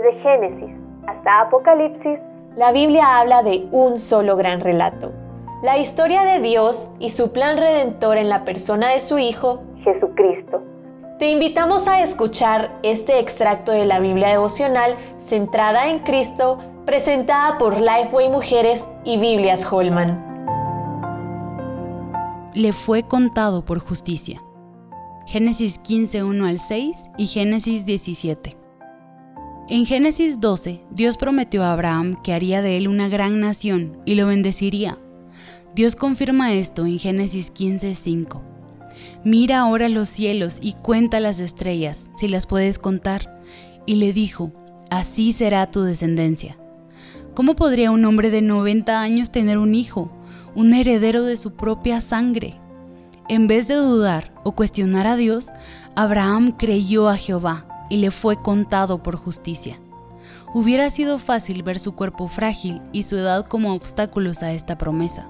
Desde Génesis hasta Apocalipsis, la Biblia habla de un solo gran relato. La historia de Dios y su plan redentor en la persona de su Hijo, Jesucristo. Te invitamos a escuchar este extracto de la Biblia devocional centrada en Cristo, presentada por Lifeway Mujeres y Biblias Holman. Le fue contado por justicia. Génesis 15, 1 al 6 y Génesis 17. En Génesis 12, Dios prometió a Abraham que haría de él una gran nación y lo bendeciría. Dios confirma esto en Génesis 15, 5. Mira ahora los cielos y cuenta las estrellas, si las puedes contar. Y le dijo, así será tu descendencia. ¿Cómo podría un hombre de 90 años tener un hijo, un heredero de su propia sangre? En vez de dudar o cuestionar a Dios, Abraham creyó a Jehová y le fue contado por justicia. Hubiera sido fácil ver su cuerpo frágil y su edad como obstáculos a esta promesa.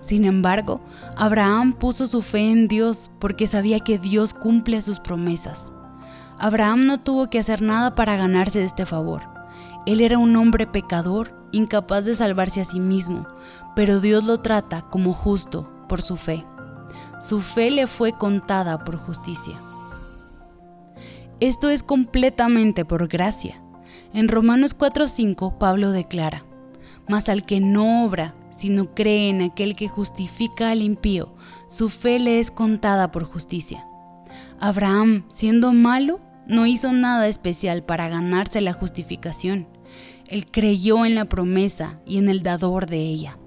Sin embargo, Abraham puso su fe en Dios porque sabía que Dios cumple sus promesas. Abraham no tuvo que hacer nada para ganarse este favor. Él era un hombre pecador, incapaz de salvarse a sí mismo, pero Dios lo trata como justo por su fe. Su fe le fue contada por justicia. Esto es completamente por gracia. En Romanos 4:5 Pablo declara, Mas al que no obra, sino cree en aquel que justifica al impío, su fe le es contada por justicia. Abraham, siendo malo, no hizo nada especial para ganarse la justificación. Él creyó en la promesa y en el dador de ella.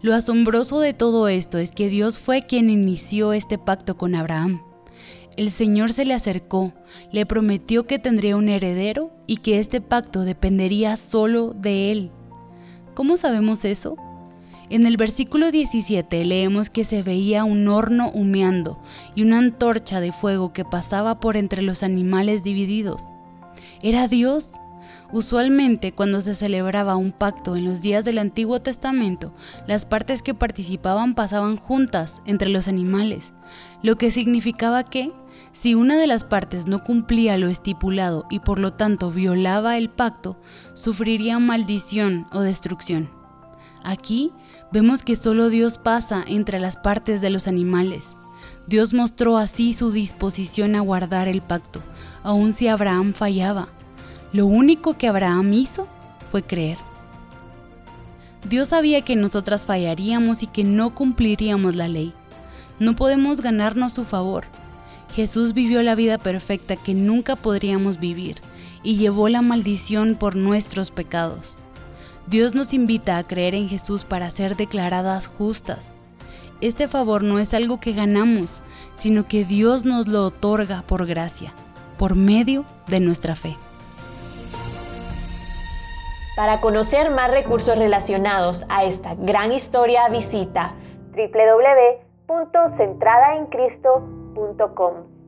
Lo asombroso de todo esto es que Dios fue quien inició este pacto con Abraham. El Señor se le acercó, le prometió que tendría un heredero y que este pacto dependería solo de él. ¿Cómo sabemos eso? En el versículo 17 leemos que se veía un horno humeando y una antorcha de fuego que pasaba por entre los animales divididos. Era Dios. Usualmente cuando se celebraba un pacto en los días del Antiguo Testamento, las partes que participaban pasaban juntas entre los animales, lo que significaba que si una de las partes no cumplía lo estipulado y por lo tanto violaba el pacto, sufriría maldición o destrucción. Aquí vemos que solo Dios pasa entre las partes de los animales. Dios mostró así su disposición a guardar el pacto, aun si Abraham fallaba. Lo único que Abraham hizo fue creer. Dios sabía que nosotras fallaríamos y que no cumpliríamos la ley. No podemos ganarnos su favor, Jesús vivió la vida perfecta que nunca podríamos vivir y llevó la maldición por nuestros pecados. Dios nos invita a creer en Jesús para ser declaradas justas. Este favor no es algo que ganamos, sino que Dios nos lo otorga por gracia, por medio de nuestra fe. Para conocer más recursos relacionados a esta gran historia, visita www.centradaencristo.com www.radiomaría.com.